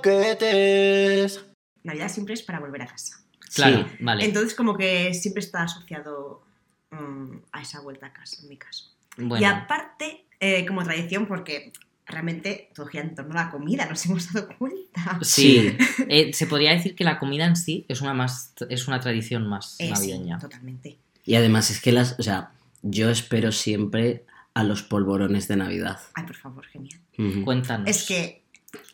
croquetes. Navidad siempre es para volver a casa. Claro, Sí. vale. Entonces, como que siempre está asociado mm, a esa vuelta a casa, en mi caso. bueno, Y aparte, eh, como tradición, porque realmente todo gira en torno a la comida, nos hemos dado cuenta. sí. Eh, se podría decir que la comida en sí es una, más, es una tradición más Eh, sí, navideña. totalmente. Y además es que las, o sea, yo espero siempre a los polvorones de Navidad. Ay, por favor, genial. Cuéntanos. Es que,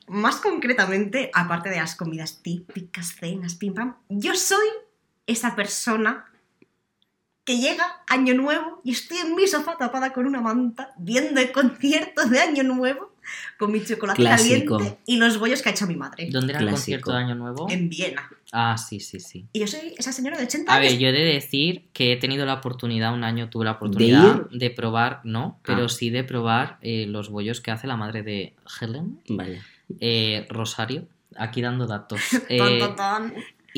más concretamente, aparte de las comidas típicas, cenas, pim pam, yo soy esa persona que llega Año Nuevo y estoy en mi sofá tapada con una manta viendo el concierto de Año Nuevo con mi chocolate Clásico. caliente y los bollos que ha hecho mi madre ¿Dónde era el Clásico. concierto de Año Nuevo? en Viena. Ah, sí, sí, sí. Y yo soy esa señora de 80 A años. ver, yo he de decir que he tenido la oportunidad, un año tuve la oportunidad de, probar, no, pero Ah. sí de probar eh, los bollos que hace la madre de Helen, Vaya. eh, Rosario, aquí dando datos. Eh.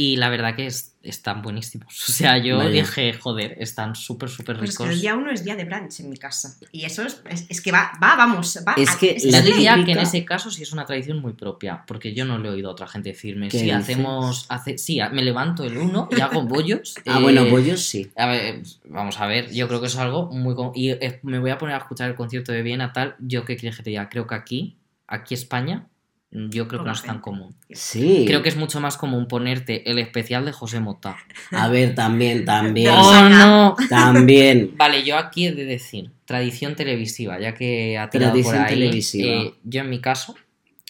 Y la verdad que es- están buenísimos. O sea, yo Vaya. dije, joder, están súper, súper Pues es que ricos. el día uno es día de brunch en mi casa. Y eso es, es, es que va, va, vamos, va. Es que Yo diría que en ese caso sí es una tradición muy propia, porque yo no le he oído a otra gente decirme, ¿Qué sí, dices? hacemos, hace, sí, me levanto el uno y hago bollos. Ah, eh, bueno, bollos sí. A ver, vamos a ver, yo creo que eso es algo muy... Y eh, me voy a poner a escuchar el concierto de Viena, tal, yo que quieres que te diga, creo que aquí, aquí España, yo creo que no es tan común. Sí. Creo que es mucho más común ponerte el especial de José Mota. A ver, también, también. No. ¡Oh, no! También. Vale, yo aquí he de decir, tradición televisiva, ya que ha tirado Tradición por ahí. televisiva. eh, yo en mi caso,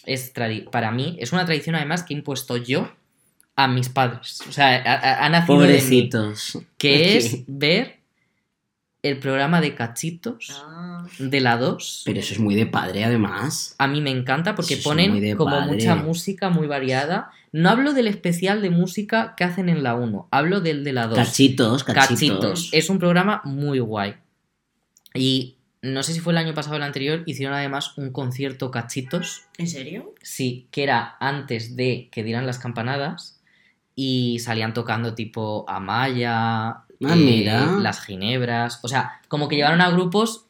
es tradi- para mí, es una tradición además que he impuesto yo a mis padres. O sea, ha, ha- ha nacido de mí, Pobrecitos. que es ver el programa de cachitos Ah, de la 2. Pero eso es muy de padre, además. A mí me encanta porque Eso ponen como padre. mucha música muy variada. No hablo del especial de música que hacen en la 1, hablo del de la 2. Cachitos, cachitos. Cachitos. Es un programa muy guay. Y no sé si fue el año pasado o el anterior, hicieron además un concierto Cachitos. ¿En serio? Sí, que era antes de que dieran las campanadas. Y salían tocando tipo Amaya, Ah, mira. las Ginebras. O sea, como que llevaron a grupos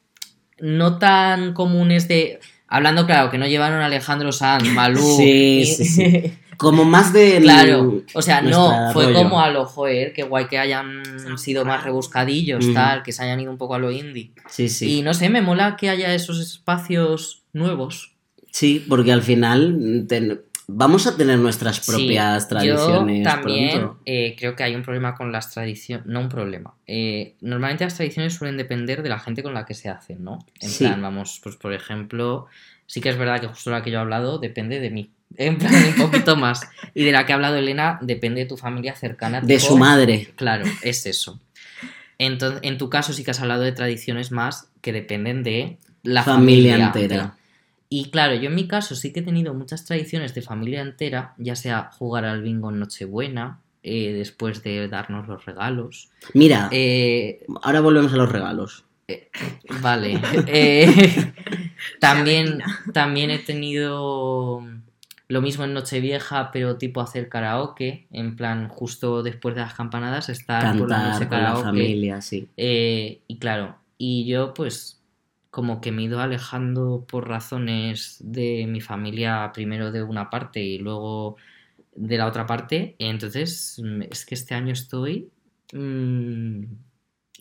no tan comunes de. Hablando, claro, que no llevaron a Alejandro Sanz, Malú. Sí, y- sí, sí. Como más de. Claro, o sea, no, fue rollo. como a lo joder, qué guay que hayan sido más rebuscadillos, tal, que se hayan ido un poco a lo indie. Sí, sí. Y no sé, me mola que haya esos espacios nuevos. Sí, porque al final ten- vamos a tener nuestras propias Sí, tradiciones. Yo también eh, creo que hay un problema con las tradiciones, no un problema. Eh, normalmente las tradiciones suelen depender de la gente con la que se hacen, ¿no? En Sí. plan, vamos, pues por ejemplo, sí que es verdad que justo la que yo he hablado depende de mí. En plan, un poquito más. Y de la que ha hablado Elena depende de tu familia cercana. De tipo- su madre. Claro, es eso. Entonces, en tu caso sí que has hablado de tradiciones más que dependen de la Familia familia, entera. Y claro, yo en mi caso sí que he tenido muchas tradiciones de familia entera, ya sea jugar al bingo en Nochebuena, eh, después de darnos los regalos. Mira, Eh, ahora volvemos a los regalos. vale. eh, también, también he tenido lo mismo en Nochevieja, pero tipo hacer karaoke, en plan justo después de las campanadas, estar por la Cantar noche con la karaoke. familia, sí. Y claro, y yo pues como que me he ido alejando por razones de mi familia, primero de una parte y luego de la otra parte. Entonces, mm, es que este año estoy... mm,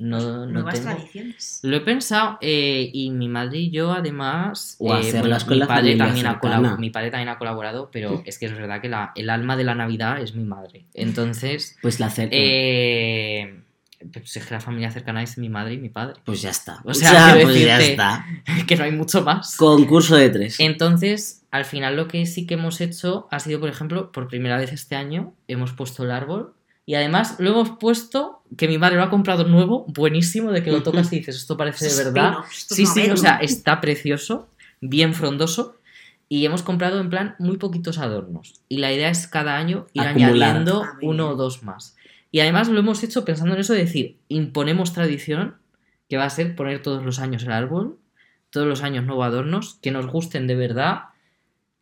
no, no Nuevas tengo... tradiciones. Lo he pensado eh, y mi madre y yo además... O eh, hacerlas con mi la padre familia también ha cercana. colab- Mi padre también ha colaborado, pero es que es verdad que la, el alma de la Navidad es mi madre. Entonces... Pues la hacer. Eh, pues es que la familia cercana es mi madre y mi padre. Pues ya está. o sea, pues ya está. que no hay mucho más. Concurso de tres. Entonces, al final lo que sí que hemos hecho ha sido, por ejemplo, por primera vez este año, hemos puesto el árbol. Y además lo hemos puesto, que mi madre lo ha comprado nuevo, buenísimo, de que lo tocas y dices, esto parece de verdad. Sí, sí, o sea, está precioso, bien frondoso. Y hemos comprado en plan muy poquitos adornos. Y la idea es cada año ir Acumular. añadiendo uno o dos más. Y además lo hemos hecho pensando en eso de decir, imponemos tradición, que va a ser poner todos los años el árbol, todos los años nuevos adornos, que nos gusten de verdad,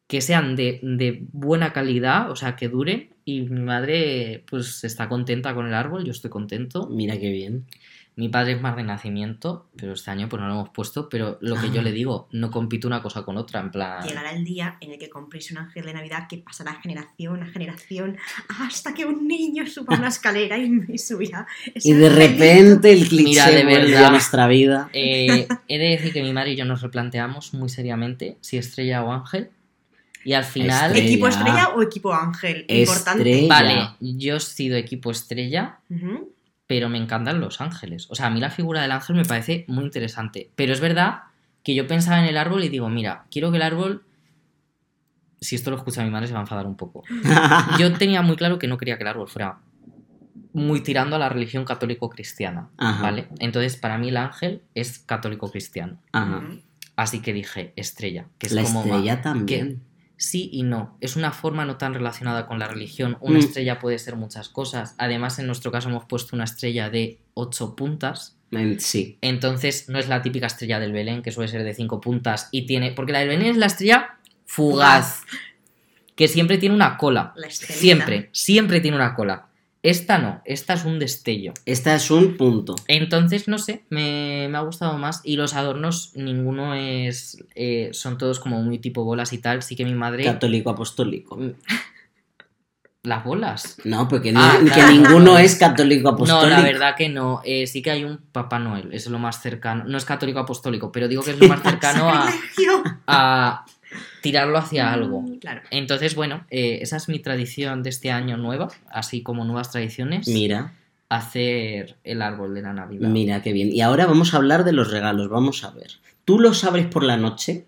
que sean de, de buena calidad, o sea, que duren. Y mi madre, pues, está contenta con el árbol, yo estoy contento. Mira qué bien. Mi padre es más de nacimiento, pero este año pues no lo hemos puesto, pero lo que yo le digo, no compito una cosa con otra, en plan... Llegará el día en el que compréis un ángel de Navidad que pasará generación a generación hasta que un niño suba una escalera y me subirá. Y de repente el cliché Mira, de verdad. a nuestra vida. Eh, he de decir que mi madre y yo nos replanteamos muy seriamente si estrella o ángel. Y al final... Estrella. ¿Equipo estrella o equipo ángel? Importante. Estrella. Vale, yo he sido equipo estrella, Ujú. Pero me encantan los ángeles. O sea, a mí la figura del ángel me parece muy interesante. Pero es verdad que yo pensaba en el árbol y digo, mira, quiero que el árbol... Si esto lo escucha mi madre se va a enfadar un poco. Yo tenía muy claro que no quería que el árbol fuera muy tirando a la religión católico-cristiana. ¿vale? Entonces, para mí el ángel es católico-cristiano. Así que dije, estrella, que es La como... estrella también. Sí y no. Es una forma no tan relacionada con la religión. Una Mm. estrella puede ser muchas cosas. Además, en nuestro caso hemos puesto una estrella de ocho puntas. Sí. Entonces, no es la típica estrella del Belén, que suele ser de cinco puntas. Y tiene. Porque la del Belén es la estrella fugaz. Que siempre tiene una cola. La. Siempre, siempre tiene una cola. Esta no, esta es un destello. Esta es un punto. Entonces, no sé, me, me ha gustado más. Y los adornos, ninguno es. eh, son todos como muy tipo bolas y tal. Sí que mi madre. Católico apostólico. Las bolas. No, porque ni- Ah, que ninguno es católico apostólico. No, la verdad que no. Eh, sí que hay un Papá Noel, es lo más cercano. No es católico apostólico, pero digo que es lo más cercano a, a tirarlo hacia algo. Claro. Entonces, bueno, eh, esa es mi tradición de este año nueva, así como nuevas tradiciones. Mira, Hacer el árbol de la Navidad. mira qué bien. Y ahora vamos a hablar de los regalos. Vamos a ver. ¿Tú los abres por la noche?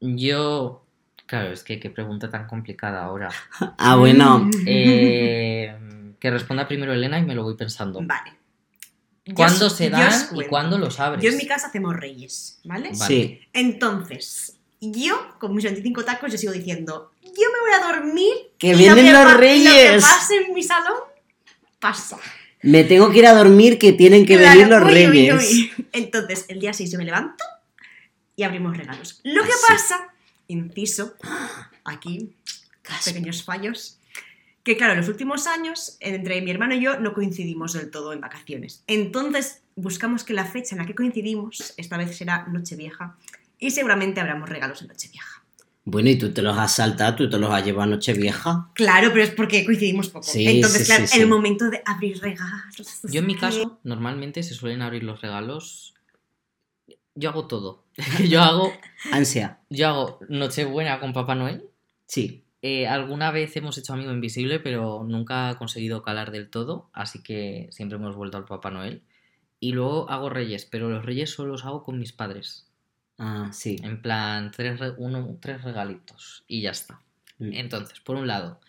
Yo. Claro, es que qué pregunta tan complicada ahora. Ah, bueno. Eh, que responda primero Elena y me lo voy pensando. Vale. ¿Cuándo se dan y cuándo los abres? Yo en mi casa hacemos reyes, ¿vale? Vale. Sí. Entonces, yo con mis 25 tacos yo sigo diciendo, yo me voy a dormir. ¡Que lo vienen los y Lo que reyes! pase en mi salón, pasa. Me tengo que ir a dormir que tienen que Claro, venir los uy, reyes. uy. Entonces, el día 6 yo me levanto y abrimos regalos. Lo que Así. pasa, inciso, aquí, pequeños fallos, que claro, en los últimos años, entre mi hermano y yo no coincidimos del todo en vacaciones. Entonces, buscamos que la fecha en la que coincidimos, esta vez será Nochevieja, y seguramente abramos regalos en Nochevieja. Bueno, y tú te los has saltado, tú te los has llevado a Nochevieja. Claro, pero es porque coincidimos poco. Sí, Entonces, sí, claro, sí, sí. el momento de abrir regalos. Yo en mi caso, normalmente se suelen abrir los regalos. Yo hago todo. yo hago, Ansia. yo hago Nochebuena con Papá Noel. Sí. Eh, alguna vez hemos hecho Amigo Invisible, pero nunca he conseguido calar del todo, así que siempre hemos vuelto al Papá Noel. Y luego hago Reyes, pero los Reyes solo los hago con mis padres. Ah, sí. En plan, tres, re- uno, tres regalitos y ya está. Mm. Entonces, por un lado,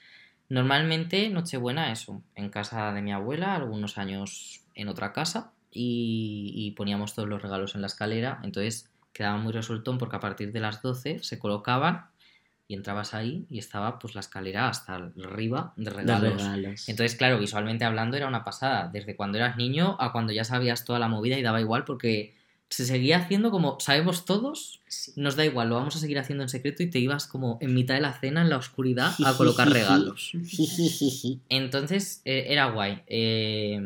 normalmente Nochebuena eso, en casa de mi abuela, algunos años en otra casa, y, y poníamos todos los regalos en la escalera, entonces quedaba muy resuelto porque a partir de las 12 se colocaban y entrabas ahí y estaba pues la escalera hasta arriba de De regalos. regalos. Entonces, claro, visualmente hablando era una pasada, desde cuando eras niño a cuando ya sabías toda la movida y daba igual porque se seguía haciendo como sabemos todos, Sí. nos da igual, lo vamos a seguir haciendo en secreto y te ibas como en mitad de la cena, en la oscuridad, a colocar regalos. Entonces eh, era guay. Eh,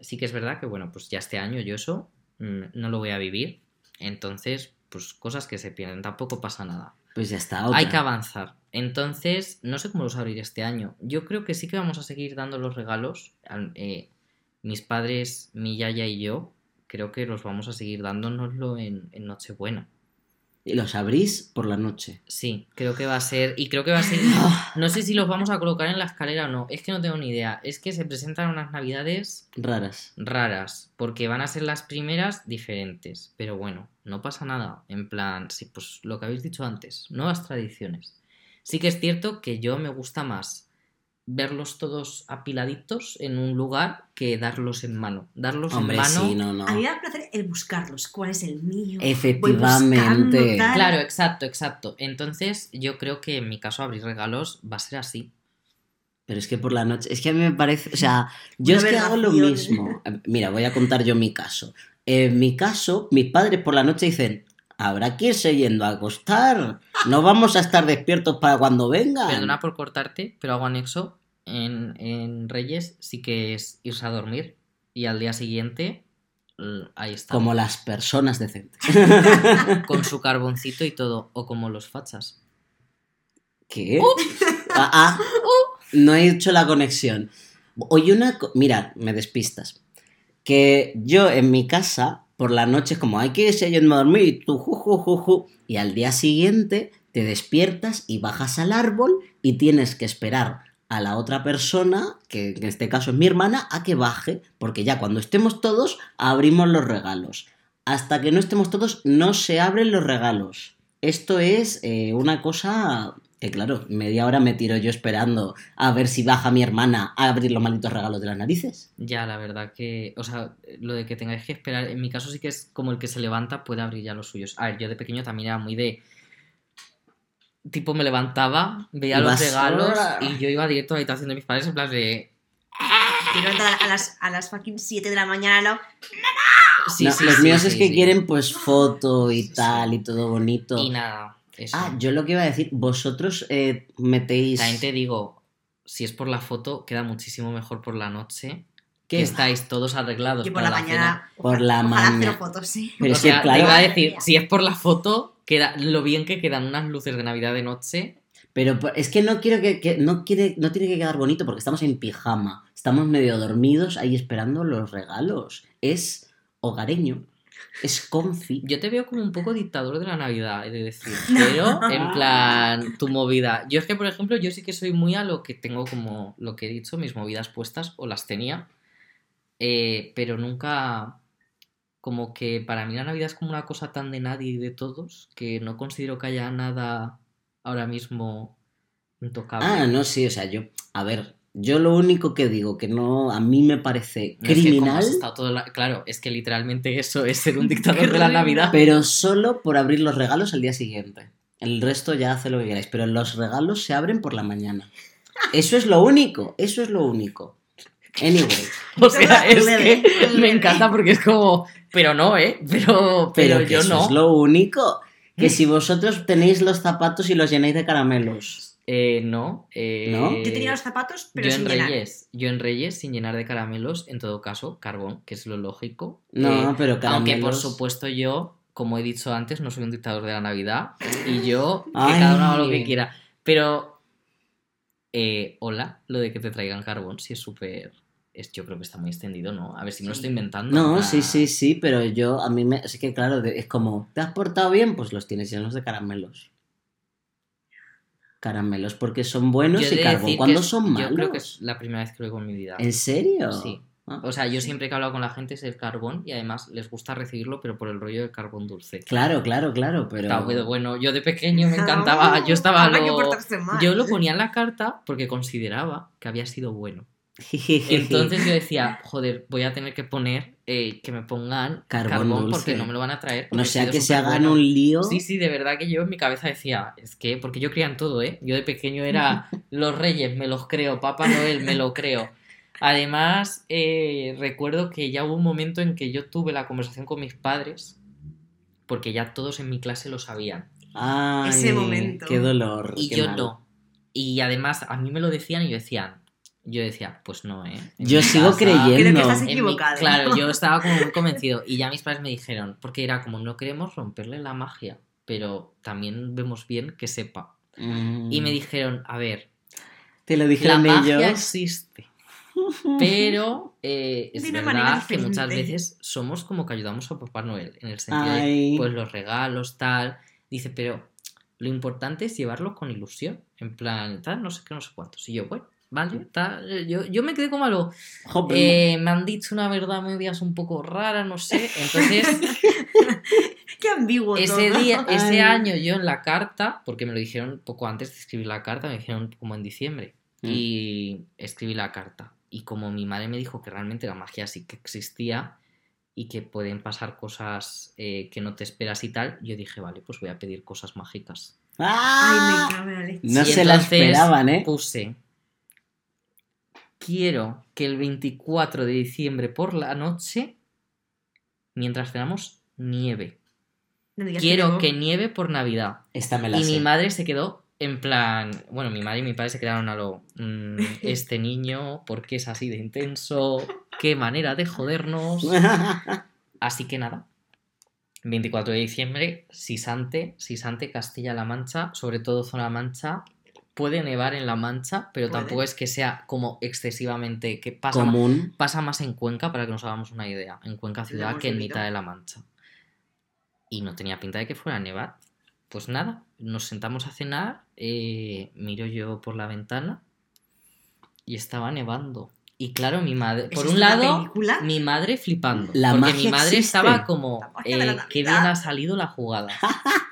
sí que es verdad que, bueno, pues ya este año yo eso mm, no lo voy a vivir. Entonces, pues cosas que se pierden, tampoco pasa nada. Pues ya está. Otra. Hay que avanzar. Entonces, no sé cómo los abrir este año. Yo creo que sí que vamos a seguir dando los regalos. Al- eh, mis padres, mi yaya y yo, creo que los vamos a seguir dándonoslo en, en Nochebuena. Y los abrís por la noche. Sí, creo que va a ser. Y creo que va a ser. No sé si los vamos a colocar en la escalera o no. Es que no tengo ni idea. Es que se presentan unas navidades Raras. raras. Porque van a ser las primeras diferentes. Pero bueno, no pasa nada. En plan, sí, pues lo que habéis dicho antes. Nuevas tradiciones. Sí que es cierto que yo me gusta más verlos todos apiladitos en un lugar que darlos en mano. Darlos Hombre, en mano. sí, no, no. A mí me da placer el buscarlos. ¿Cuál es el mío? Voy Efectivamente. buscando. Claro, exacto, exacto. Entonces, yo creo que en mi caso abrir regalos va a ser así. Pero es que por la noche, es que a mí me parece, o sea, yo Una es que hago lo mismo. Mira, voy a contar yo mi caso. En mi caso, mis padres por la noche dicen, habrá que irse yendo a acostar. No vamos a estar despiertos para cuando vengan. Perdona por cortarte, pero hago anexo. En, en Reyes sí que es irse a dormir y al día siguiente l- ahí está. Como las personas decentes. Con su carboncito y todo. O como los fachas. ¿Qué? Ah, ah, no he hecho la conexión. Oye, una... co- Mira, me despistas. Que yo en mi casa, por la noche es como, hay que irse yendo a dormir y tú, ju, ju, ju. Y al día siguiente te despiertas y bajas al árbol y tienes que esperar a la otra persona, que en este caso es mi hermana, a que baje, porque ya cuando estemos todos abrimos los regalos. Hasta que no estemos todos no se abren los regalos. Esto es eh, una cosa que, claro, media hora me tiro yo esperando a ver si baja mi hermana a abrir los malditos regalos de las narices. Ya, la verdad que. O sea, lo de que tengáis que esperar. En mi caso sí que es como el que se levanta puede abrir ya los suyos. A ver, yo de pequeño también era muy de. Tipo, me levantaba, veía los regalos y yo iba directo a la habitación de mis padres en plan de. A las, a las fucking 7 de la mañana, ¿no? Sí, No, sí, los sí, míos sí, es que sí. quieren pues foto y Sí, sí. tal y todo bonito. Y nada. Eso. Ah, yo lo que iba a decir, vosotros eh, metéis... También te digo, si es por la foto, queda muchísimo mejor por la noche. Que estáis todos arreglados Y por para la la mañana. Por la mañana. fotos, sí. Pero O sea, claro, te iba a decir, si es por la foto, queda lo bien que quedan unas luces de Navidad de noche. pero es que no quiero que, que- no quiere, no tiene que quedar bonito porque estamos en pijama, estamos medio dormidos ahí esperando los regalos. Es hogareño, es comfy. Yo te veo como un poco dictador de la Navidad, he de decir. Pero, en plan, tu movida. Yo es que, por ejemplo, yo sí que soy muy a lo que tengo como, lo que he dicho, mis movidas puestas, o las tenía. eh, pero nunca, como que para mí la Navidad es como una cosa tan de nadie y de todos, que no considero que haya nada ahora mismo intocable. Ah, no, sí, o sea, yo, a ver, yo lo único que digo que no, a mí me parece No, es que criminal, todo la- Claro, es que literalmente eso es ser un dictador de la Navidad. pero solo por abrir los regalos al día siguiente. El resto ya hace lo que queráis, pero los regalos se abren por la mañana. Eso es lo único, eso es lo único. Anyway, O sea, es que me encanta porque es como, pero no, ¿eh? Pero, pero, pero, que yo eso no. es lo único. Que si vosotros tenéis los zapatos y los llenáis de caramelos. Eh, no. eh, ¿No? Yo tenía los zapatos, pero yo sin en llenar. Reyes, yo en Reyes sin llenar de caramelos, en todo caso, carbón, que es lo lógico. No, Eh, pero caramelos. Aunque por supuesto yo, como he dicho antes, no soy un dictador de la Navidad y yo, que Ay. cada uno haga lo que quiera. Pero, eh, hola, lo de que te traigan carbón, sí es súper... Es, yo creo que está muy extendido, ¿no? A ver si me lo estoy inventando. No, sí, sí, sí, pero yo, a mí me. Es que claro, es como, ¿te has portado bien? Pues los tienes llenos de caramelos. Caramelos, porque son buenos yo y carbón. decir ¿Cuándo que es- son malos? Yo creo que es la primera vez que lo oigo en mi vida. ¿En serio? Sí. Ah. O sea, yo siempre que he hablado con la gente es el carbón y además les gusta recibirlo, pero por el rollo del carbón dulce. Claro, claro, claro, pero. Está bueno, bueno, yo de pequeño me encantaba, yo estaba que lo... mal. Yo lo ponía en la carta porque consideraba que había sido bueno. Entonces yo decía, joder, voy a tener que poner eh, que me pongan Carbón carbón, dulce. porque no me lo van a traer. no sea que se hagan un lío. Sí, sí, de verdad que yo en mi cabeza decía, es que, porque yo creía en todo, ¿eh? Yo de pequeño era los reyes, me los creo, Papá Noel, me lo creo. Además, eh, recuerdo que ya hubo un momento en que yo tuve la conversación con mis padres, porque ya todos en mi clase lo sabían, Ay, Ese momento. Qué dolor. y qué yo mal. no. Y además a mí me lo decían y yo decía, yo decía, pues no, ¿eh? En Yo sigo casa- creyendo. Creo que estás mi- equivocado. claro, yo estaba como muy convencido. Y ya mis padres me dijeron, porque era como, no queremos romperle la magia, pero también vemos bien que sepa. Mm. Y me dijeron, a ver, Te lo la dijeron magia ellos. existe. Pero eh, es De una manera verdad que muchas veces somos como que ayudamos a Papá Noel, en el sentido Ay. de pues los regalos, tal. Dice, pero lo importante es llevarlo con ilusión, en plan, tal, no sé qué, no sé cuántos. Y yo, bueno, vale, tal. Yo, yo me quedé como a lo. Eh, me han dicho una verdad medias un poco rara, no sé. Entonces, Qué ambiguo ese todo. día, ese Ay. año yo en la carta, porque me lo dijeron poco antes de escribir la carta, me dijeron como en diciembre. Mm. Y escribí la carta. Y como mi madre me dijo que realmente la magia sí que existía y que pueden pasar cosas eh, que no te esperas y tal, yo dije, vale, pues voy a pedir cosas mágicas. Ay, ¡Ah! me cago en la leche. No Y se la entonces esperaban, ¿eh? Puse, quiero que el 24 de diciembre por la noche, mientras cenamos, nieve. No Quiero no. que nieve por Navidad. Esta me la Y sé. mi madre se quedó en plan. Bueno, mi madre y mi padre se quedaron a lo. mm, este niño, ¿por qué es así de intenso? ¿Qué manera de jodernos? Así que nada. 24 de diciembre, Sisante, Sisante, Castilla-La Mancha, sobre todo zona Mancha. Puede nevar en La Mancha, pero Puede. tampoco es que sea como excesivamente que pasa, Común. pasa más en Cuenca, para que nos hagamos una idea, en Cuenca ciudad que en mitad de La Mancha. Y no tenía pinta de que fuera a nevar. Pues nada, nos sentamos a cenar, eh, miro yo por la ventana y estaba nevando. Y claro, mi madre, ¿Eso por un lado, película? mi madre flipando. La porque magia mi madre existe. estaba como, eh, qué bien Navidad". ha salido la jugada.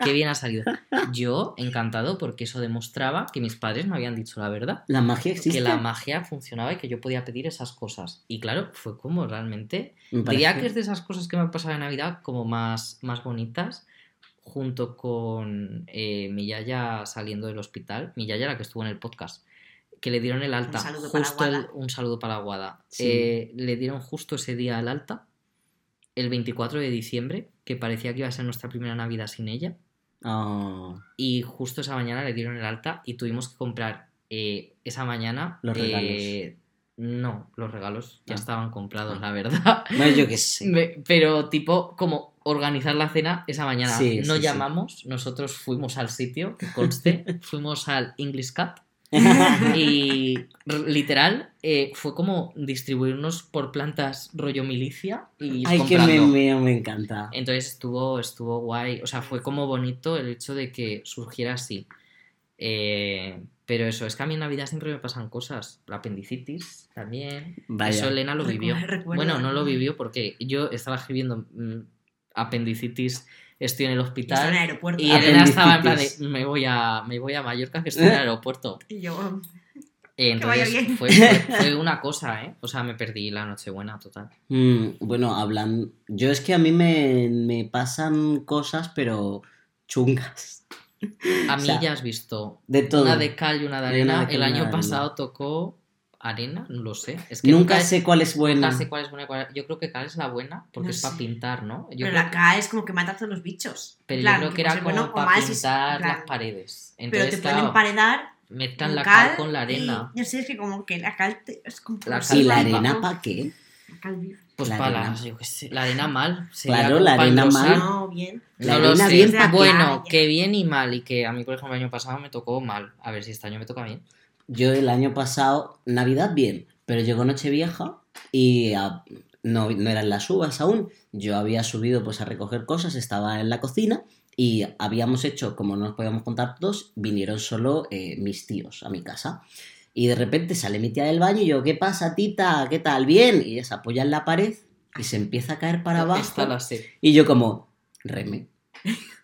Qué bien ha salido. Yo, encantado, porque eso demostraba que mis padres me habían dicho la verdad La magia existe. que la magia funcionaba y que yo podía pedir esas cosas. Y claro, fue como realmente. Me Diría que es de esas cosas que me han pasado en Navidad como más, más bonitas, junto con eh, mi yaya saliendo del hospital, mi yaya la que estuvo en el podcast, que le dieron el alta. saludo para justo el- Guada. un saludo para Guada. Sí. Eh, le dieron justo ese día el alta, el 24 de diciembre, que parecía que iba a ser nuestra primera Navidad sin ella. Oh, Y justo esa mañana le dieron el alta y tuvimos que comprar eh, esa mañana. Los eh, no, los regalos ya Ah. estaban comprados, la verdad. Bueno, yo qué sé. Pero tipo, como organizar la cena esa mañana. Sí, no sí, sí. llamamos, nosotros fuimos al sitio, que conste, fuimos al English Cat. Y literal eh, fue como distribuirnos por plantas rollo milicia y ir Ay, que me, me, me encanta. Entonces estuvo, estuvo guay. O sea, fue como bonito el hecho de que surgiera así. Eh, pero eso, es que a mí en Navidad siempre me pasan cosas. La apendicitis también. Vaya. Eso Elena lo vivió. Bueno, no lo vivió porque yo estaba escribiendo mm, apendicitis, estoy en el Y está en el hospital. aeropuerto. Y Elena estaba en plan de, me voy a, me voy a Mallorca que estoy en el aeropuerto. Y yo, Eh, Que vaya Entonces bien. fue, fue- fue una cosa, ¿eh? O sea, me perdí la Nochebuena total. Mm, bueno, hablan. Yo es que a mí me, me pasan cosas, pero chungas. A O mí sea, ya has visto De todo. Una de cal y una de una arena. de el año pasado tocó arena, no lo sé. Es que nunca, sé cuál es buena. nunca sé cuál es buena y cuál Yo creo que cal es la buena porque No es para pintar, ¿no? Yo pero creo la K es como que mata a todos los bichos. pero En yo plan, creo que era como para es- pintar plan, las paredes. Pero Entonces, te pueden emparedar mezclan con la cal cal con la y- arena. yo sé, es que como que la cal te- es como La cal ¿Y si la arena para qué? la cal viva. Pues la para arena. las, yo qué sé, la arena mal. sería Claro, la para arena mal. No, bien. La No arena bien pa' qué. bueno, que bien y mal. Y que a mí, por ejemplo, el año pasado me tocó mal. A ver si este año me toca bien. Yo el año pasado, Navidad bien, pero llegó Nochevieja y ah, no, no eran las uvas aún. Yo había subido pues a recoger cosas, estaba en la cocina y habíamos hecho, como no nos podíamos contar todos, vinieron solo eh, mis tíos a mi casa. Y de repente sale mi tía del baño y yo, ¿qué pasa, tita? ¿Qué tal? Bien. Y ella se apoya en la pared y se empieza a caer para abajo. Y yo como, reme.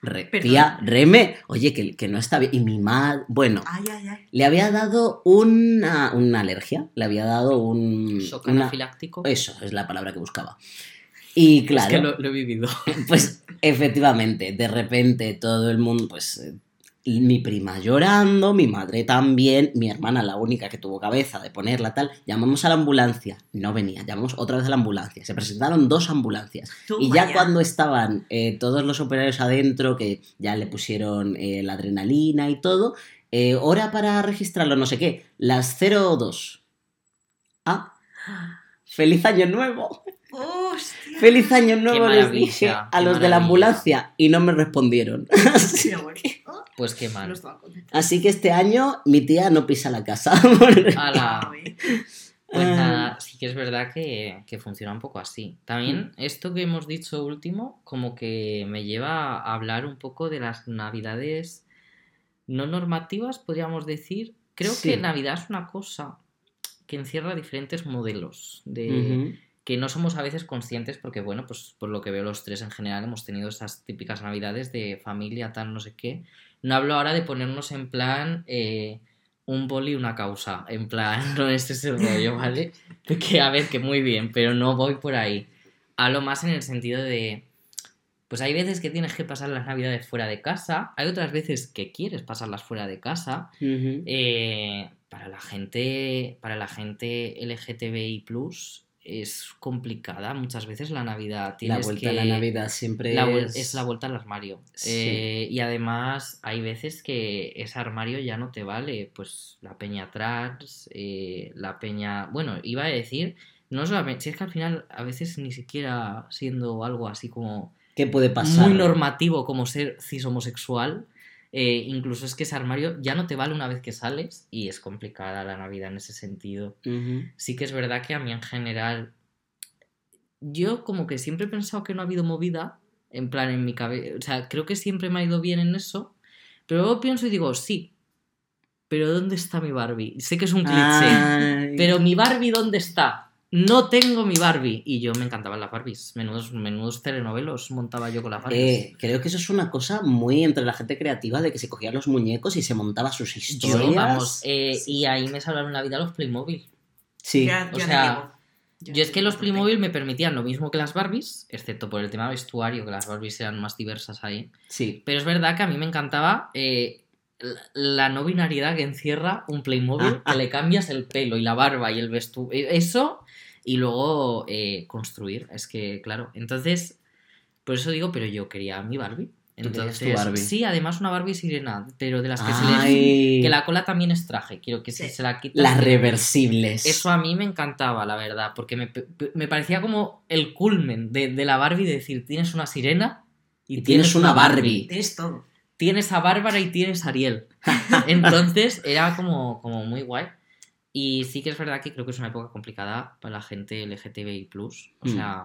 Re- tía, reme. Oye, que, que no está bien. Y mi madre, bueno, Ay, ay, ay. le había dado una, una alergia. Le había dado un... Shock una- anafiláctico. Eso es la palabra que buscaba. Y claro, Es que lo, lo he vivido. pues efectivamente, de repente todo el mundo, pues mi prima llorando, mi madre también, mi hermana la única que tuvo cabeza de ponerla tal, llamamos a la ambulancia, no venía, llamamos otra vez a la ambulancia, se presentaron dos ambulancias y ya cuando estaban eh, todos los operarios adentro, que ya le pusieron eh, la adrenalina y todo, eh, hora para registrarlo, no sé qué, las 02. Ah, feliz año nuevo. Hostia. Feliz año nuevo les dije a los de la ambulancia y no me respondieron. Oh, Pues qué mal. así que este año mi tía no pisa la casa. Ala. Ay, Pues Ah. nada, sí que es verdad que, que funciona un poco así. También esto que hemos dicho último, como que me lleva a hablar un poco de las navidades no normativas, podríamos decir. Creo Sí. que Navidad es una cosa que encierra diferentes modelos de. Que no somos a veces conscientes porque bueno, pues por lo que veo los tres en general hemos tenido esas típicas navidades de familia, tal, no sé qué. No hablo ahora de ponernos en plan eh, un boli y una causa, en plan, no es ese rollo, ¿vale? Que a ver, que muy bien, pero no voy por ahí. Hablo más en el sentido de, pues hay veces que tienes que pasar las navidades fuera de casa, hay otras veces que quieres pasarlas fuera de casa, eh, para la gente, para la gente LGTBI es complicada. Muchas veces la Navidad La tienes vuelta que a la Navidad siempre la es... es la vuelta al armario. Sí. Eh, y además hay veces que ese armario ya no te vale. Pues la peña trans, eh, la peña... Bueno, iba a decir No solamente, si es que al final a veces ni siquiera siendo algo así como ¿Qué puede pasar? muy normativo como ser cis homosexual, eh, incluso es que ese armario ya no te vale una vez que sales y es complicada la Navidad en ese sentido. Sí que es verdad que a mí en general, yo como que siempre he pensado que no ha habido movida, en plan en mi cabeza, o sea, creo que siempre me ha ido bien en eso, pero luego pienso y digo, sí, pero ¿dónde está mi Barbie? Sé que es un cliché, Ay. pero mi Barbie ¿dónde está? No tengo mi Barbie. Y yo me encantaban las Barbies. Menudos, menudos telenovelos montaba yo con las Barbies. Eh, creo que eso es una cosa muy entre la gente creativa de que se cogían los muñecos y se montaba sus Yo, historias. vamos, eh, y ahí me salvaron la vida los Playmobil. Sí. Ya- o sea, Yo es que los Playmobil me permitían lo mismo que las Barbies, excepto por el tema vestuario, que las Barbies eran más diversas ahí. Sí. Pero es verdad que a mí me encantaba eh, la- la no binariedad que encierra un Playmobil, que le cambias el pelo y la barba y el vestuario. Eso, y luego eh, construir. Es que, claro. Entonces, por eso digo, pero yo quería mi Barbie. Entonces, Barbie. sí, además una Barbie sirena, pero de las que se les. Ay, Que la cola también es traje. Quiero que Sí. se la quitas. Las reversibles. Eso a mí me encantaba, la verdad, porque me, me parecía como el culmen de, de la Barbie de decir, tienes una sirena Y tienes una Barbie. Tienes todo. Tienes a Bárbara y tienes a Ariel. Entonces era como, como muy guay. Y sí que es verdad que creo que es una época complicada para la gente LGTBI+. O Mm. sea,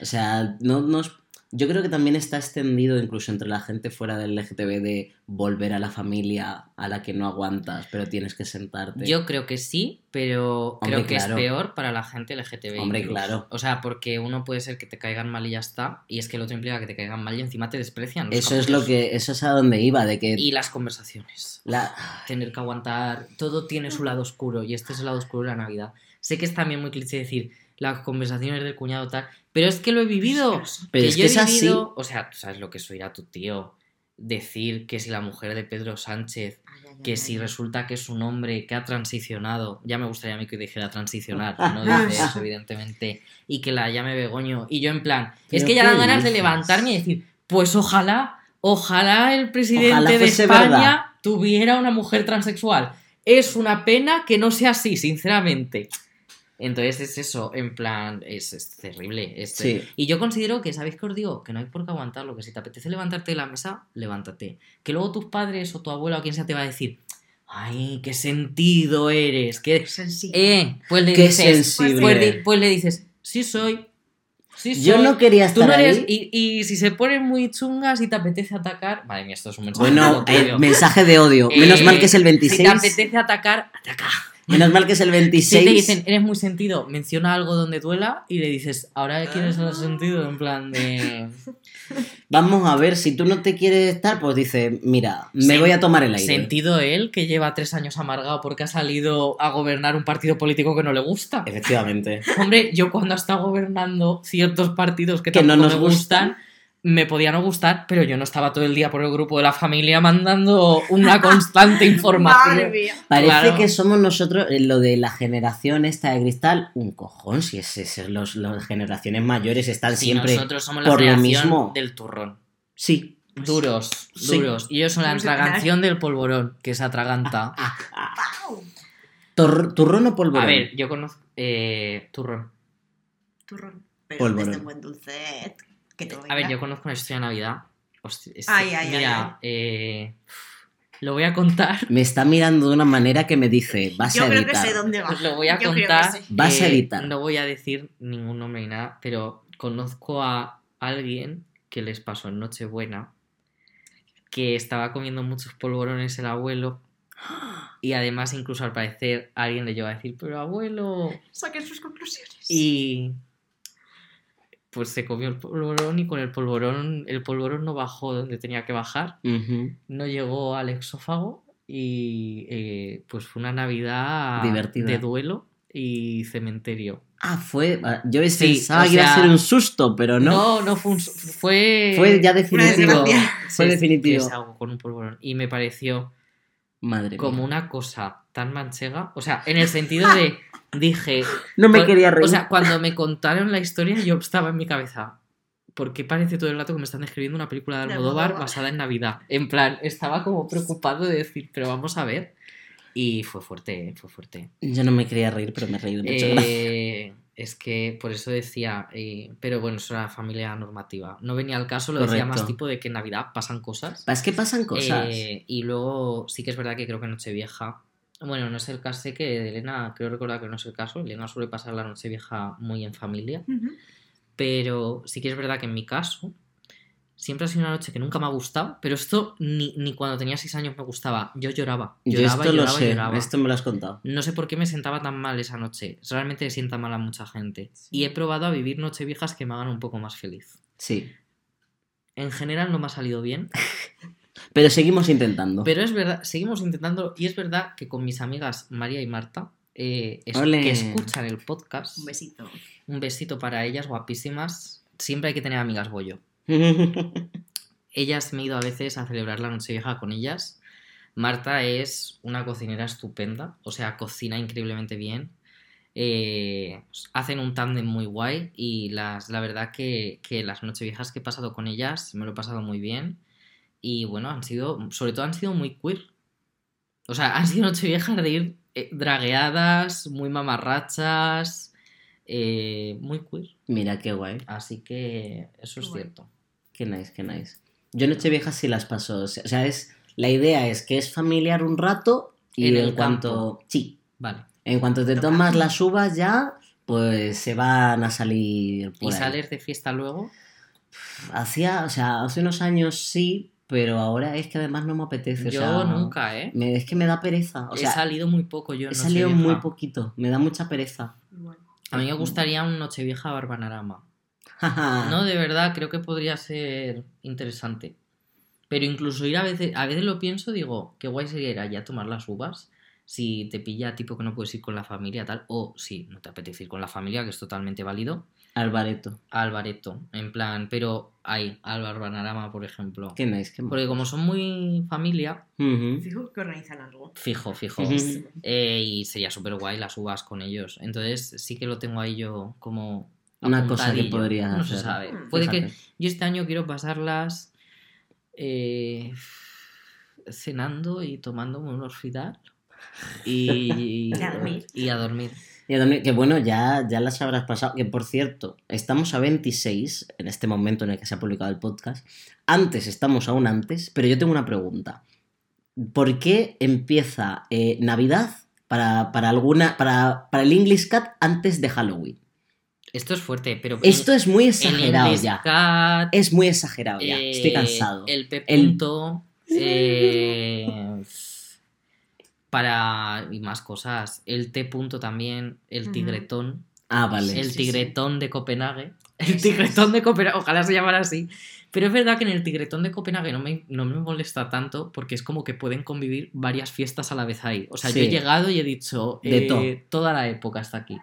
O sea, no nos... yo creo que también está extendido incluso entre la gente fuera del LGTB de volver a la familia a la que no aguantas, pero tienes que sentarte. yo creo que sí, pero Hombre, creo que claro. es peor para la gente LGTBI+. Hombre, claro. O sea, porque uno puede ser que te caigan mal y ya está, y es que el otro implica que te caigan mal y encima te desprecian. Eso es lo que... Eso es a donde iba, de que... Y las conversaciones. La... tener que aguantar, todo tiene su lado oscuro y este es el lado oscuro de la Navidad. Sé que es también muy cliché decir las conversaciones del cuñado tal, pero es que lo he vivido. Pero que es yo que he es así. vivido, o sea, tú sabes lo que es oír a tu tío decir que si la mujer de Pedro Sánchez, Ay, ay, ay, que ay, si ay. resulta que es un hombre que ha transicionado, ya me gustaría a mí que dijera transicionar, no dice eso evidentemente, y que la llame Begoño, y yo en plan, es ¿Pero que ya dan ganas de levantarme y decir, pues ojalá, ojalá el presidente Ojalá de España verdad. tuviera una mujer transexual. Es una pena que no sea así, sinceramente. Entonces es eso, en plan, es, es terrible. es- Sí. Y yo considero que, ¿sabéis qué os digo? Que no hay por qué aguantarlo, que si te apetece levantarte de la mesa, levántate. Que luego tus padres o tu abuela o quien sea te va a decir, ay, qué sentido eres, qué... Sensible. Eh, pues le Qué dices, sensible. pues, pues le dices, sí soy, sí soy. Yo no quería Tú estar no eres, ahí. y, y si se ponen muy chungas y te apetece atacar, madre mía, esto es un mensaje. Bueno, muy eh, turbio. mensaje de odio. Menos Eh, mal que es el Si te 26. apetece atacar, ataca. Menos mal que es el Si 26. te dicen, eres muy sentido, menciona algo donde duela y le dices, ahora quieres el sentido, en plan de. Vamos a ver, si tú no te quieres estar, pues dice, mira, me Sen- voy a tomar el aire. Sentido él, que lleva tres años amargado porque ha salido a gobernar un partido político que no le gusta. Efectivamente. Hombre, yo cuando está gobernando ciertos partidos que, Que no nos me gustan, me podía no gustar, pero yo no estaba todo el día por el grupo de la familia mandando una constante información. Madre mía. Parece Claro. que somos nosotros, eh, lo de la generación esta de cristal, un cojón, si es, es- los, las generaciones mayores están Sí, siempre... nosotros somos la por lo generación mismo. del turrón. Sí. Duros, Sí. duros. Y ellos son la Pues, tragación del polvorón, que se atraganta. Pau. Tor- ¿Turrón o polvorón? A ver, yo conozco. Eh, turrón. Turrón. Pero Polvorón. desde buen dulce. Que te A ver, yo conozco una historia de Navidad. Hostia, Ay, ay, ay, eh, lo voy a contar. Me está mirando de una manera que me dice, vas Yo a creo que editar. sé dónde va. Lo voy a Yo contar. Vas a eh, editar. No voy a decir ningún nombre ni nada, pero conozco a alguien que les pasó en Nochebuena que estaba comiendo muchos polvorones el abuelo y además incluso al parecer alguien le lleva a decir, pero abuelo, Saquen sus conclusiones. y pues se comió el polvorón y con el polvorón el polvorón no bajó donde tenía que bajar, no llegó al exófago y eh, pues fue una Navidad Divertida. de duelo y cementerio. Ah, fue... ah, Yo pensaba que iba a ser un susto, pero no. No, no fue un fue Fue ya definitivo. Fue definitivo. que es algo con un polvorón y me pareció Madre como mía. una cosa tan manchega, o sea, en el sentido de dije, No me quería reír. O sea, cuando me contaron la historia, yo estaba en mi cabeza. ¿Por qué parece todo el rato que me están describiendo una película de De Almodóvar basada en Navidad? En plan, estaba como preocupado de decir, pero vamos a ver. Y fue fuerte, ¿eh? fue fuerte. Yo no me quería reír, pero me he reído mucho. Eh, Es que por eso decía, eh, pero bueno, eso era familia normativa. No venía al caso, lo decía más tipo de que en Navidad pasan cosas. Es que pasan cosas. Eh, y luego sí que es verdad que creo que Nochevieja. Bueno, no es el caso, sé que de Elena, creo recordar que no es el caso. Elena suele pasar la Nochevieja muy en familia. Pero sí que es verdad que en mi caso siempre ha sido una noche que nunca me ha gustado. Pero esto ni, ni cuando tenía seis años me gustaba. Yo lloraba. Yo Lloraba, esto lo lloraba, sé, lloraba. esto me lo has contado. No sé por qué me sentaba tan mal esa noche. Realmente sienta mal a mucha gente. Y he probado a vivir nocheviejas que me hagan un poco más feliz. Sí. En general no me ha salido bien, Pero seguimos intentando. pero es verdad, seguimos intentando y es verdad que con mis amigas María y Marta, eh, es- que escuchan el podcast, Un besito. un besito para ellas, guapísimas. Siempre hay que tener amigas bollo. Ellas me he ido a veces a celebrar la Nochevieja con ellas. Marta es una cocinera estupenda, o sea, cocina increíblemente bien. Eh, hacen un tándem muy guay y las, la verdad que, que las Nocheviejas que he pasado con ellas me lo he pasado muy bien. Y bueno, han sido, sobre todo han sido muy queer. O sea, han sido Nocheviejas de ir eh, dragueadas, muy mamarrachas, eh, muy queer. Mira qué guay. Así que eso es guay. cierto. Qué nice, qué nice. Yo Nochevieja sí las paso. O sea, es, la idea es que es familiar un rato y En en, el cuanto. Sí. Vale. En cuanto te Toca. tomas las uvas ya, pues se van a salir por ¿Y ahí. sales de fiesta luego? Hacía, o sea, hace unos años sí, pero ahora es que además no me apetece. o Yo sea, nunca, ¿eh? me- es que me da pereza. O he sea, salido muy poco yo en he salido muy poquito. Me da mucha pereza. A mí me gustaría un Nochevieja Barbanarama. No, de verdad, creo que podría ser interesante. Pero incluso ir a veces, a veces lo pienso, digo, qué guay sería ir allá a tomar las uvas. Si te pilla tipo que no puedes ir con la familia, tal. O si no te apetece ir con la familia, que es totalmente válido. Alvareto. Al bareto, en plan, pero ahí, al Barbanarama, por ejemplo. Qué nice, qué Porque como son muy familia. Fijo que organizan algo. fijo, fijo. Eh, y sería súper guay las uvas con ellos. Entonces sí que lo tengo ahí yo como... Una cosa que podrías No se hacer. sabe. Mm, Puede que yo este año quiero pasarlas eh, cenando y tomándome un orfidal y, Y a dormir. y a dormir. Y también, que bueno, ya, ya las habrás pasado. Que por cierto, estamos a 26 en este momento en el que se ha publicado el podcast. Antes, estamos aún antes, pero yo tengo una pregunta. ¿Por qué empieza eh, Navidad para, para alguna. Para, para el English Cat antes de Halloween? Esto es fuerte, pero... Esto es muy el exagerado ya. Cat, Es muy exagerado ya. eh, Estoy cansado. El P. El- punto, eh, para... Y más cosas. El T. punto también. El tigretón. Ah, vale. el sí, tigretón de Copenhague. El tigretón de Copenhague, ojalá se llamara así. Pero es verdad que en el tigretón de Copenhague no me, no me molesta tanto porque es como que pueden convivir varias fiestas a la vez ahí. O sea, yo he llegado y he dicho De eh, todo. toda la época hasta aquí.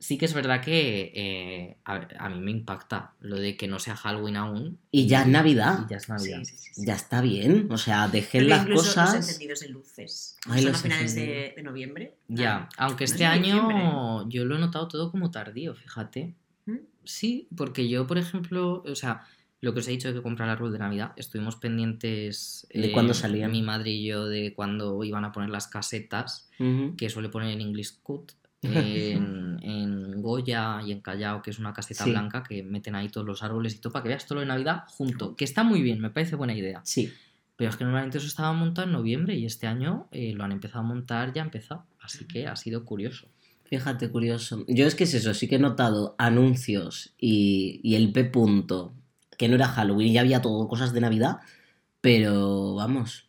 Sí que es verdad que eh, a, mí me impacta lo de que no sea Halloween aún. Y ya es Navidad. Y ya es Navidad. Sí, sí, sí, sí. Ya está bien. O sea, dejen las incluso los cosas. encendidos de luces. Ay, Son los a finales de, de noviembre. Ya, Ah, aunque no este año yo lo he notado todo como tardío, fíjate. ¿Mm? Sí, porque yo, por ejemplo, o sea, lo que os he dicho de que comprar el árbol de Navidad, estuvimos pendientes. ¿De eh, cuándo salían? Mi madre y yo de cuando iban a poner las casetas, que suele poner en English Cut, en, en Goya y en Callao, que es una caseta Sí. blanca, que meten ahí todos los árboles y todo para que veas todo lo de Navidad junto, que está muy bien, me parece buena idea. Sí. Pero es que normalmente eso estaba montado en noviembre y este año eh, lo han empezado a montar, ya ha empezado. Así que ha sido curioso. Fíjate, curioso. Yo es que es eso, sí que he notado anuncios y, y el P punto, que no era Halloween, ya había todo cosas de Navidad, pero vamos.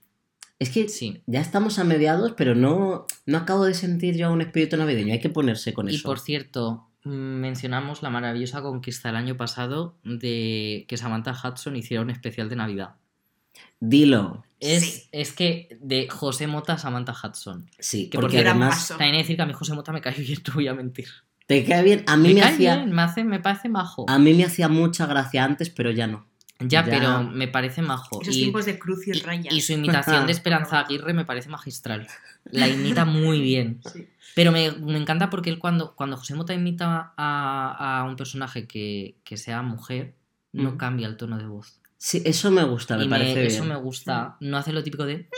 Es que Sí. ya estamos a mediados, pero no, no acabo de sentir yo un espíritu navideño. Hay que ponerse con Y eso. por cierto, mencionamos la maravillosa conquista el año pasado de que Samantha Hudson hiciera un especial de Navidad. Dilo. Es, Sí. es que de José Mota a Samantha Hudson. Sí, Que por porque gran además. También decir que a mí José Mota me cae bien, te voy a mentir. te cae bien. A mí Me, me, cae hacía, bien, me, hace, me parece majo. a mí me hacía mucha gracia antes, pero ya no. Ya, ya. pero me parece majo. Esos Y, tiempos de cruz y y- raya. y su imitación de Esperanza Aguirre me parece magistral. La imita muy bien. Sí. Pero me, me encanta porque él cuando, cuando José Mota imita a, a un personaje que, que sea mujer, no Mm. cambia el tono de voz. Sí, eso me gusta, me y parece me- bien. eso me gusta. No hace lo típico de...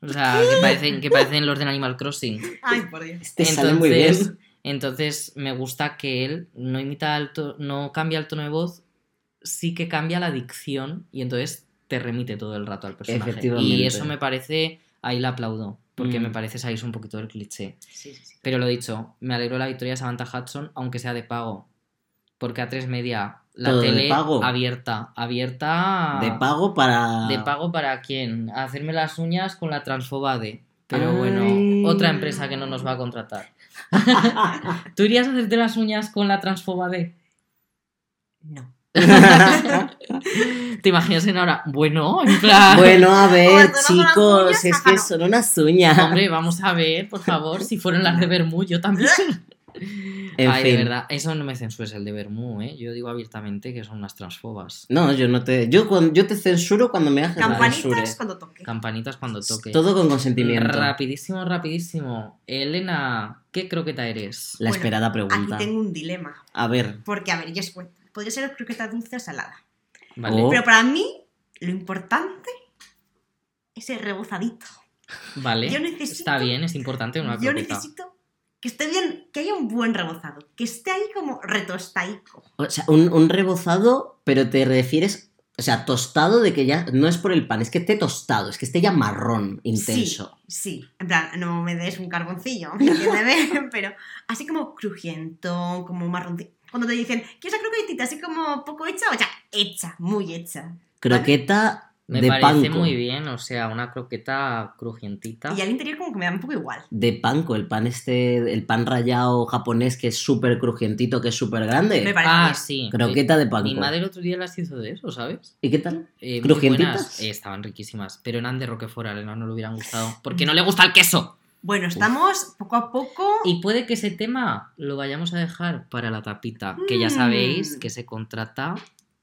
O sea, que parecen, que parecen los de Animal Crossing. Ay, por Dios. Te sale muy bien. Entonces me gusta que él no imita el to- no cambia el tono de voz, sí que cambia la dicción y entonces te remite todo el rato al personaje. Efectivamente. Y eso me parece, ahí la aplaudo, porque Mm. me parece salirse un poquito del cliché. Sí, sí, sí. Pero lo dicho, me alegro de la victoria de Samantha Hudson, aunque sea de pago. Porque a tres media, la Todo de tele pago. abierta. Abierta. De pago para. ¿De pago para quién? A hacerme las uñas con la Transfobade. Pero Ay. bueno, otra empresa que no nos va a contratar. ¿Tú irías a hacerte las uñas con la Transfobade? No. ¿Te imaginas en ahora? Bueno, en plan. bueno, a ver, chicos, uñas, es ajá, que no. son unas uñas. Hombre, vamos a ver, por favor, si fueron las de Bermú, yo también. En Ay, fin. de verdad, eso no me censures el de Bermú, ¿eh? Yo digo abiertamente que son unas transfobas. No, yo no te. Yo, cuando, yo te censuro cuando me haces la Campanitas censure. cuando toque. Campanitas cuando toque. Todo con consentimiento. Rapidísimo, rapidísimo. Elena, ¿qué croqueta eres? La Bueno, esperada Aquí pregunta. tengo un dilema. A ver. Porque, a ver, yo os cuento. Podría ser croqueta dulce o salada. Vale. Pero para mí, lo importante es el rebozadito. Vale. Yo necesito- Está bien, es importante una Yo croqueta. necesito que esté bien, que haya un buen rebozado. Que esté ahí como retostaico. O sea, un, un rebozado, pero te refieres. O sea, tostado de que ya. No es por el pan, es que esté tostado, es que esté ya marrón, intenso. Sí, sí. En plan, no me des un carboncillo. Pero así como crujiento, como marroncito. Cuando te dicen, ¿quieres la croquetita así como poco hecha o ya hecha, muy hecha? Croqueta Me de parece panko. muy bien, o sea, una croqueta crujientita. Y al interior como que me da un poco igual. De panko, el pan este, el pan rallado japonés que es súper crujientito, que es súper grande. Me parece Ah, bien. sí. Croqueta de Eh, panko. Mi madre el otro día las hizo de eso, ¿sabes? ¿Y qué tal? Eh, ¿Crujientitas? Eh, estaban riquísimas, pero eran de Roquefort, a Elena no le hubieran gustado. Porque no le gusta el queso. Bueno, estamos poco a poco. Y puede que ese tema lo vayamos a dejar para la tapita, que ya Mm. sabéis que se contrata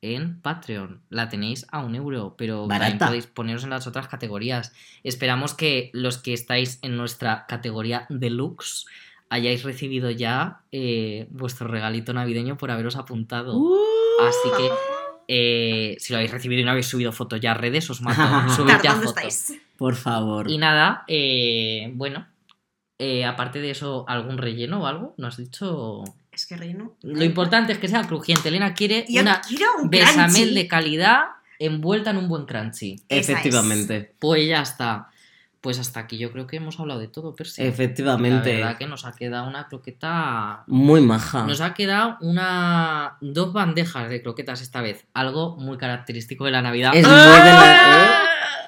en Patreon. La tenéis a un euro, pero también podéis poneros en las otras categorías. Esperamos que los que estáis en nuestra categoría deluxe hayáis recibido ya eh, vuestro regalito navideño por haberos apuntado. Uh. Así que eh, si lo habéis recibido y no habéis subido foto ya a redes, os mato. Subid ya Tardando foto. estáis. Por favor. Y nada, eh, bueno, eh, aparte de eso, ¿algún relleno o algo? ¿No has dicho? Es que relleno. Lo importante es que sea crujiente. Elena quiere Yo una un bechamel crunchy. de calidad envuelta en un buen crunchy. Efectivamente. Pues ya está. Pues hasta aquí yo creo que hemos hablado de todo, Percy. La Efectivamente. verdad que nos ha quedado una croqueta... Muy maja. Nos ha quedado una dos bandejas de croquetas esta vez. Algo muy característico de la Navidad. Es muy de la-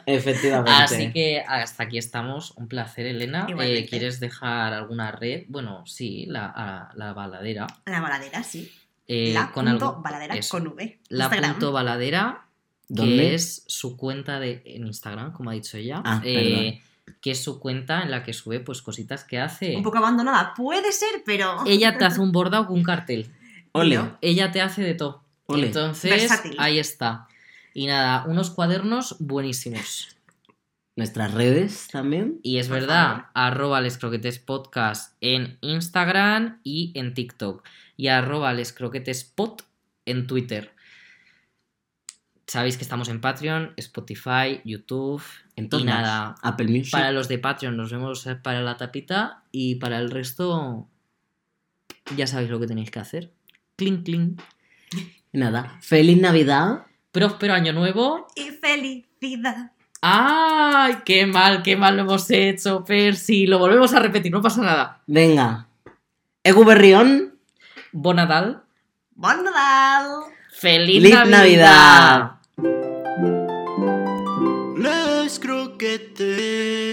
¿eh? Efectivamente. Así que hasta aquí estamos. Un placer, Elena. Eh, ¿Quieres dejar alguna red? Bueno, sí, la, a- la baladera. La baladera, sí. Eh, la con punto algo- baladera eso. con V. La Instagram. punto baladera, que ¿Dónde? es su cuenta de en Instagram, como ha dicho ella. Ah, eh, que es su cuenta en la que sube pues cositas que hace. Un poco abandonada. Puede ser, pero. Ella te hace un bordado con un cartel. Ole. Ella te hace de todo. Ole. Entonces, Versátil. ahí está. Y nada, unos cuadernos buenísimos. Nuestras redes también. Y es Por verdad, favor. arroba les croquetes podcast en Instagram y en TikTok. Y arroba les croquetes pod en Twitter. Sabéis que estamos en Patreon, Spotify, YouTube. En y nada, Apple Music. para los de Patreon nos vemos eh, para la tapita y para el resto ya sabéis lo que tenéis que hacer. Clink, clink. Nada. Feliz Navidad. Próspero año nuevo. Y felicidad. ¡Ay! ¡Qué mal, qué mal lo hemos hecho, Percy! Lo volvemos a repetir, no pasa nada. Venga. Egu Berrión. Bonadal. ¡Bon Nadal! ¡Feliz, ¡Feliz Navidad! Navidad! Les croquetes.